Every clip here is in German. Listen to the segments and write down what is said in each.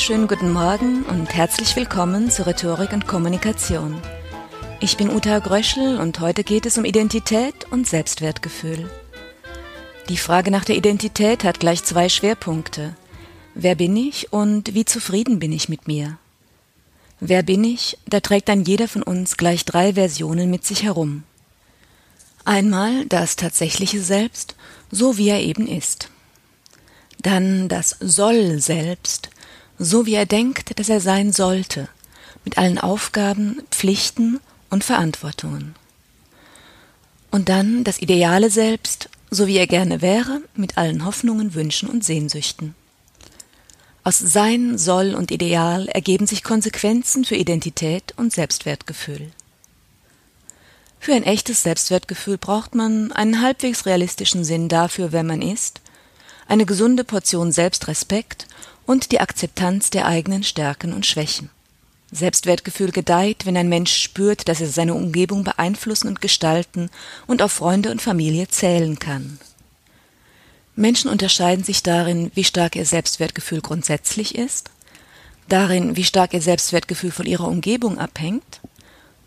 Wunderschönen guten Morgen und herzlich willkommen zu Rhetorik und Kommunikation. Ich bin Uta Gröschel und heute geht es um Identität und Selbstwertgefühl. Die Frage nach der Identität hat gleich zwei Schwerpunkte. Wer bin ich und wie zufrieden bin ich mit mir? Wer bin ich? Da trägt dann jeder von uns gleich drei Versionen mit sich herum. Einmal das tatsächliche Selbst, so wie er eben ist. Dann das Soll selbst, so wie er denkt, dass er sein sollte, mit allen Aufgaben, Pflichten und Verantwortungen. Und dann das ideale Selbst, so wie er gerne wäre, mit allen Hoffnungen, Wünschen und Sehnsüchten. Aus Sein, Soll und Ideal ergeben sich Konsequenzen für Identität und Selbstwertgefühl. Für ein echtes Selbstwertgefühl braucht man einen halbwegs realistischen Sinn dafür, wer man ist, eine gesunde Portion Selbstrespekt und die Akzeptanz der eigenen Stärken und Schwächen. Selbstwertgefühl gedeiht, wenn ein Mensch spürt, dass er seine Umgebung beeinflussen und gestalten und auf Freunde und Familie zählen kann. Menschen unterscheiden sich darin, wie stark ihr Selbstwertgefühl grundsätzlich ist, darin, wie stark ihr Selbstwertgefühl von ihrer Umgebung abhängt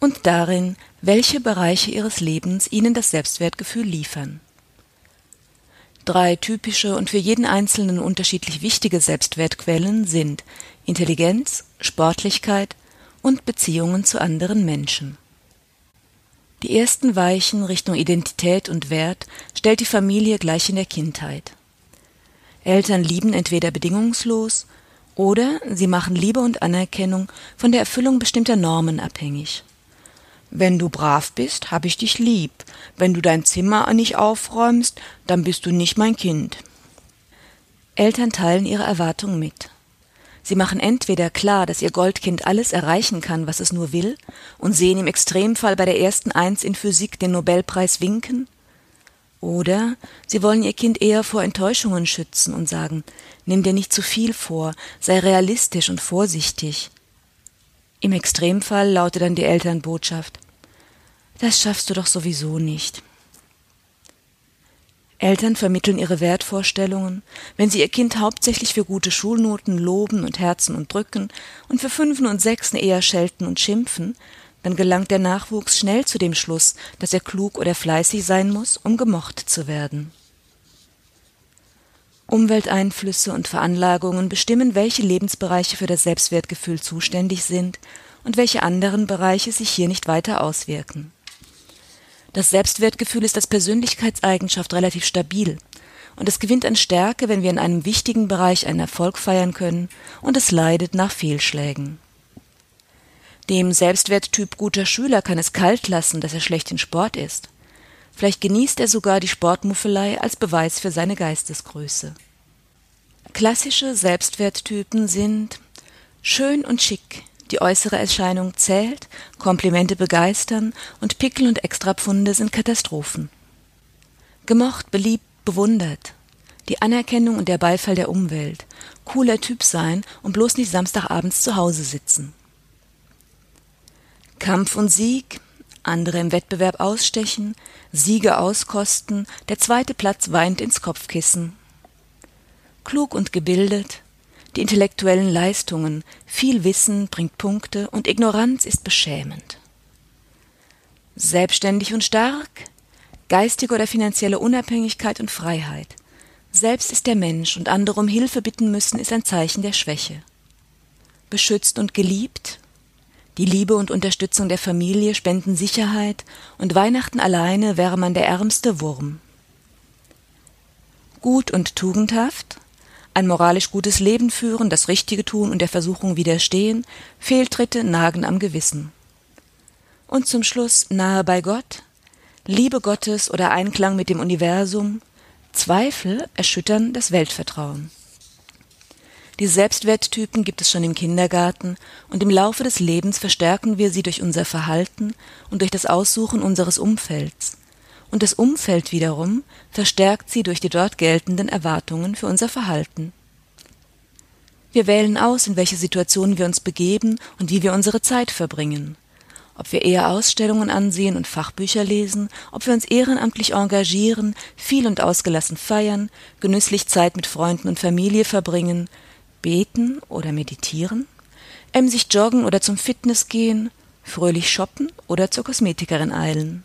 und darin, welche Bereiche ihres Lebens ihnen das Selbstwertgefühl liefern. Drei typische und für jeden Einzelnen unterschiedlich wichtige Selbstwertquellen sind Intelligenz, Sportlichkeit und Beziehungen zu anderen Menschen. Die ersten Weichen Richtung Identität und Wert stellt die Familie gleich in der Kindheit. Eltern lieben entweder bedingungslos oder sie machen Liebe und Anerkennung von der Erfüllung bestimmter Normen abhängig. Wenn du brav bist, hab ich dich lieb. Wenn du dein Zimmer nicht aufräumst, dann bist du nicht mein Kind. Eltern teilen ihre Erwartungen mit. Sie machen entweder klar, dass ihr Goldkind alles erreichen kann, was es nur will, und sehen im Extremfall bei der ersten Eins in Physik den Nobelpreis winken, oder sie wollen ihr Kind eher vor Enttäuschungen schützen und sagen, nimm dir nicht zu viel vor, sei realistisch und vorsichtig. Im Extremfall lautet dann die Elternbotschaft Das schaffst du doch sowieso nicht. Eltern vermitteln ihre Wertvorstellungen, wenn sie ihr Kind hauptsächlich für gute Schulnoten loben und herzen und drücken und für Fünfen und Sechsen eher schelten und schimpfen, dann gelangt der Nachwuchs schnell zu dem Schluss, dass er klug oder fleißig sein muss, um gemocht zu werden. Umwelteinflüsse und Veranlagungen bestimmen, welche Lebensbereiche für das Selbstwertgefühl zuständig sind und welche anderen Bereiche sich hier nicht weiter auswirken. Das Selbstwertgefühl ist als Persönlichkeitseigenschaft relativ stabil und es gewinnt an Stärke, wenn wir in einem wichtigen Bereich einen Erfolg feiern können und es leidet nach Fehlschlägen. Dem Selbstwerttyp guter Schüler kann es kalt lassen, dass er schlecht in Sport ist. Vielleicht genießt er sogar die Sportmuffelei als Beweis für seine Geistesgröße. Klassische Selbstwerttypen sind schön und schick, die äußere Erscheinung zählt, Komplimente begeistern und Pickel und Extrapfunde sind Katastrophen. Gemocht, beliebt, bewundert. Die Anerkennung und der Beifall der Umwelt. Cooler Typ sein und bloß nicht Samstagabends zu Hause sitzen. Kampf und Sieg, andere im Wettbewerb ausstechen, Siege auskosten, der zweite Platz weint ins Kopfkissen. Klug und gebildet, die intellektuellen Leistungen, viel Wissen bringt Punkte und Ignoranz ist beschämend. Selbstständig und stark, geistige oder finanzielle Unabhängigkeit und Freiheit. Selbst ist der Mensch und andere um Hilfe bitten müssen, ist ein Zeichen der Schwäche. Beschützt und geliebt, die Liebe und Unterstützung der Familie spenden Sicherheit und Weihnachten alleine wäre man der ärmste Wurm. Gut und tugendhaft, ein moralisch gutes Leben führen, das Richtige tun und der Versuchung widerstehen, Fehltritte nagen am Gewissen. Und zum Schluss nahe bei Gott, Liebe Gottes oder Einklang mit dem Universum, Zweifel erschüttern das Weltvertrauen. Die Selbstwerttypen gibt es schon im Kindergarten und im Laufe des Lebens verstärken wir sie durch unser Verhalten und durch das Aussuchen unseres Umfelds. Und das Umfeld wiederum verstärkt sie durch die dort geltenden Erwartungen für unser Verhalten. Wir wählen aus, in welche Situationen wir uns begeben und wie wir unsere Zeit verbringen. Ob wir eher Ausstellungen ansehen und Fachbücher lesen, ob wir uns ehrenamtlich engagieren, viel und ausgelassen feiern, genüsslich Zeit mit Freunden und Familie verbringen, beten oder meditieren, emsig joggen oder zum Fitness gehen, fröhlich shoppen oder zur Kosmetikerin eilen.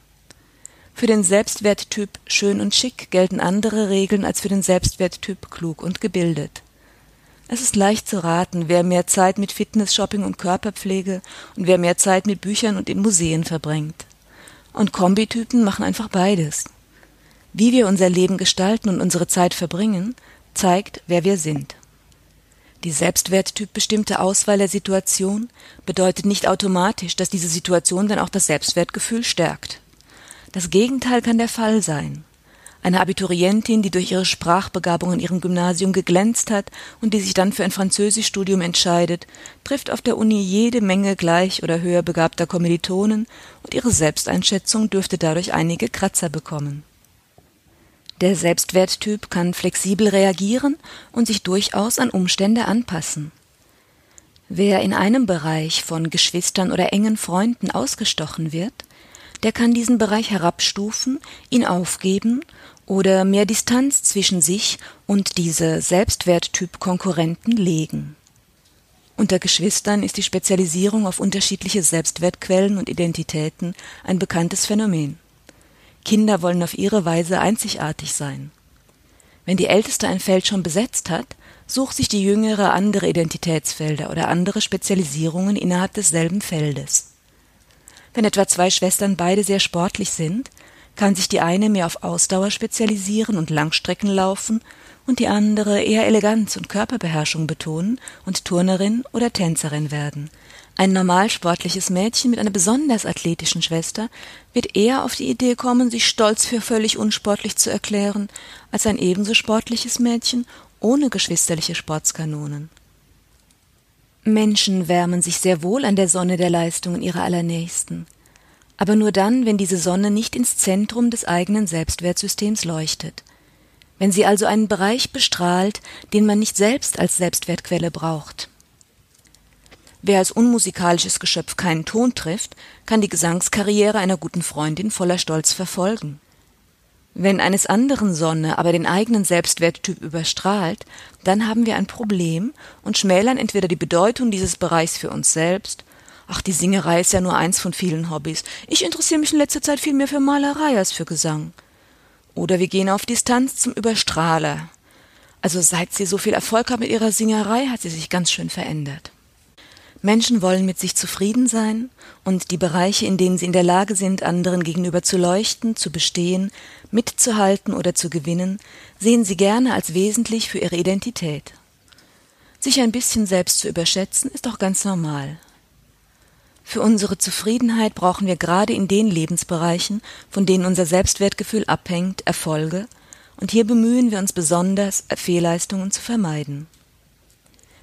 Für den Selbstwerttyp schön und schick gelten andere Regeln als für den Selbstwerttyp klug und gebildet. Es ist leicht zu raten, wer mehr Zeit mit Fitness, Shopping und Körperpflege und wer mehr Zeit mit Büchern und in Museen verbringt. Und Kombitypen machen einfach beides. Wie wir unser Leben gestalten und unsere Zeit verbringen, zeigt, wer wir sind. Die Selbstwerttyp bestimmte Auswahl der Situation bedeutet nicht automatisch, dass diese Situation dann auch das Selbstwertgefühl stärkt. Das Gegenteil kann der Fall sein. Eine Abiturientin, die durch ihre Sprachbegabung in ihrem Gymnasium geglänzt hat und die sich dann für ein Französischstudium entscheidet, trifft auf der Uni jede Menge gleich oder höher begabter Kommilitonen und ihre Selbsteinschätzung dürfte dadurch einige Kratzer bekommen. Der Selbstwerttyp kann flexibel reagieren und sich durchaus an Umstände anpassen. Wer in einem Bereich von Geschwistern oder engen Freunden ausgestochen wird, der kann diesen Bereich herabstufen, ihn aufgeben oder mehr Distanz zwischen sich und diese Selbstwerttyp Konkurrenten legen. Unter Geschwistern ist die Spezialisierung auf unterschiedliche Selbstwertquellen und Identitäten ein bekanntes Phänomen. Kinder wollen auf ihre Weise einzigartig sein. Wenn die Älteste ein Feld schon besetzt hat, sucht sich die Jüngere andere Identitätsfelder oder andere Spezialisierungen innerhalb desselben Feldes. Wenn etwa zwei Schwestern beide sehr sportlich sind, kann sich die eine mehr auf Ausdauer spezialisieren und Langstrecken laufen und die andere eher Eleganz und Körperbeherrschung betonen und Turnerin oder Tänzerin werden, ein normal sportliches Mädchen mit einer besonders athletischen Schwester wird eher auf die Idee kommen, sich stolz für völlig unsportlich zu erklären, als ein ebenso sportliches Mädchen ohne geschwisterliche Sportskanonen. Menschen wärmen sich sehr wohl an der Sonne der Leistungen ihrer Allernächsten, aber nur dann, wenn diese Sonne nicht ins Zentrum des eigenen Selbstwertsystems leuchtet. Wenn sie also einen Bereich bestrahlt, den man nicht selbst als Selbstwertquelle braucht. Wer als unmusikalisches Geschöpf keinen Ton trifft, kann die Gesangskarriere einer guten Freundin voller Stolz verfolgen. Wenn eines anderen Sonne aber den eigenen Selbstwerttyp überstrahlt, dann haben wir ein Problem und schmälern entweder die Bedeutung dieses Bereichs für uns selbst, ach, die Singerei ist ja nur eins von vielen Hobbys, ich interessiere mich in letzter Zeit viel mehr für Malerei als für Gesang. Oder wir gehen auf Distanz zum Überstrahler. Also seit sie so viel Erfolg hat mit ihrer Singerei, hat sie sich ganz schön verändert. Menschen wollen mit sich zufrieden sein und die Bereiche, in denen sie in der Lage sind, anderen gegenüber zu leuchten, zu bestehen, mitzuhalten oder zu gewinnen, sehen sie gerne als wesentlich für ihre Identität. Sich ein bisschen selbst zu überschätzen, ist auch ganz normal. Für unsere Zufriedenheit brauchen wir gerade in den Lebensbereichen, von denen unser Selbstwertgefühl abhängt, Erfolge, und hier bemühen wir uns besonders, Fehlleistungen zu vermeiden.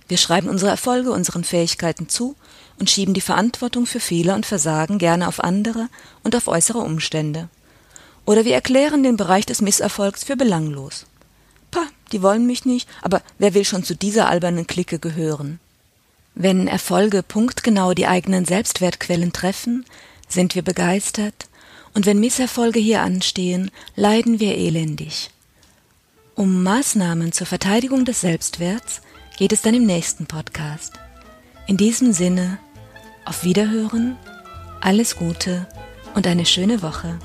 Wir schreiben unsere Erfolge unseren Fähigkeiten zu und schieben die Verantwortung für Fehler und Versagen gerne auf andere und auf äußere Umstände. Oder wir erklären den Bereich des Misserfolgs für belanglos. Pah, die wollen mich nicht, aber wer will schon zu dieser albernen Clique gehören? Wenn Erfolge punktgenau die eigenen Selbstwertquellen treffen, sind wir begeistert, und wenn Misserfolge hier anstehen, leiden wir elendig. Um Maßnahmen zur Verteidigung des Selbstwerts geht es dann im nächsten Podcast. In diesem Sinne, auf Wiederhören, alles Gute und eine schöne Woche.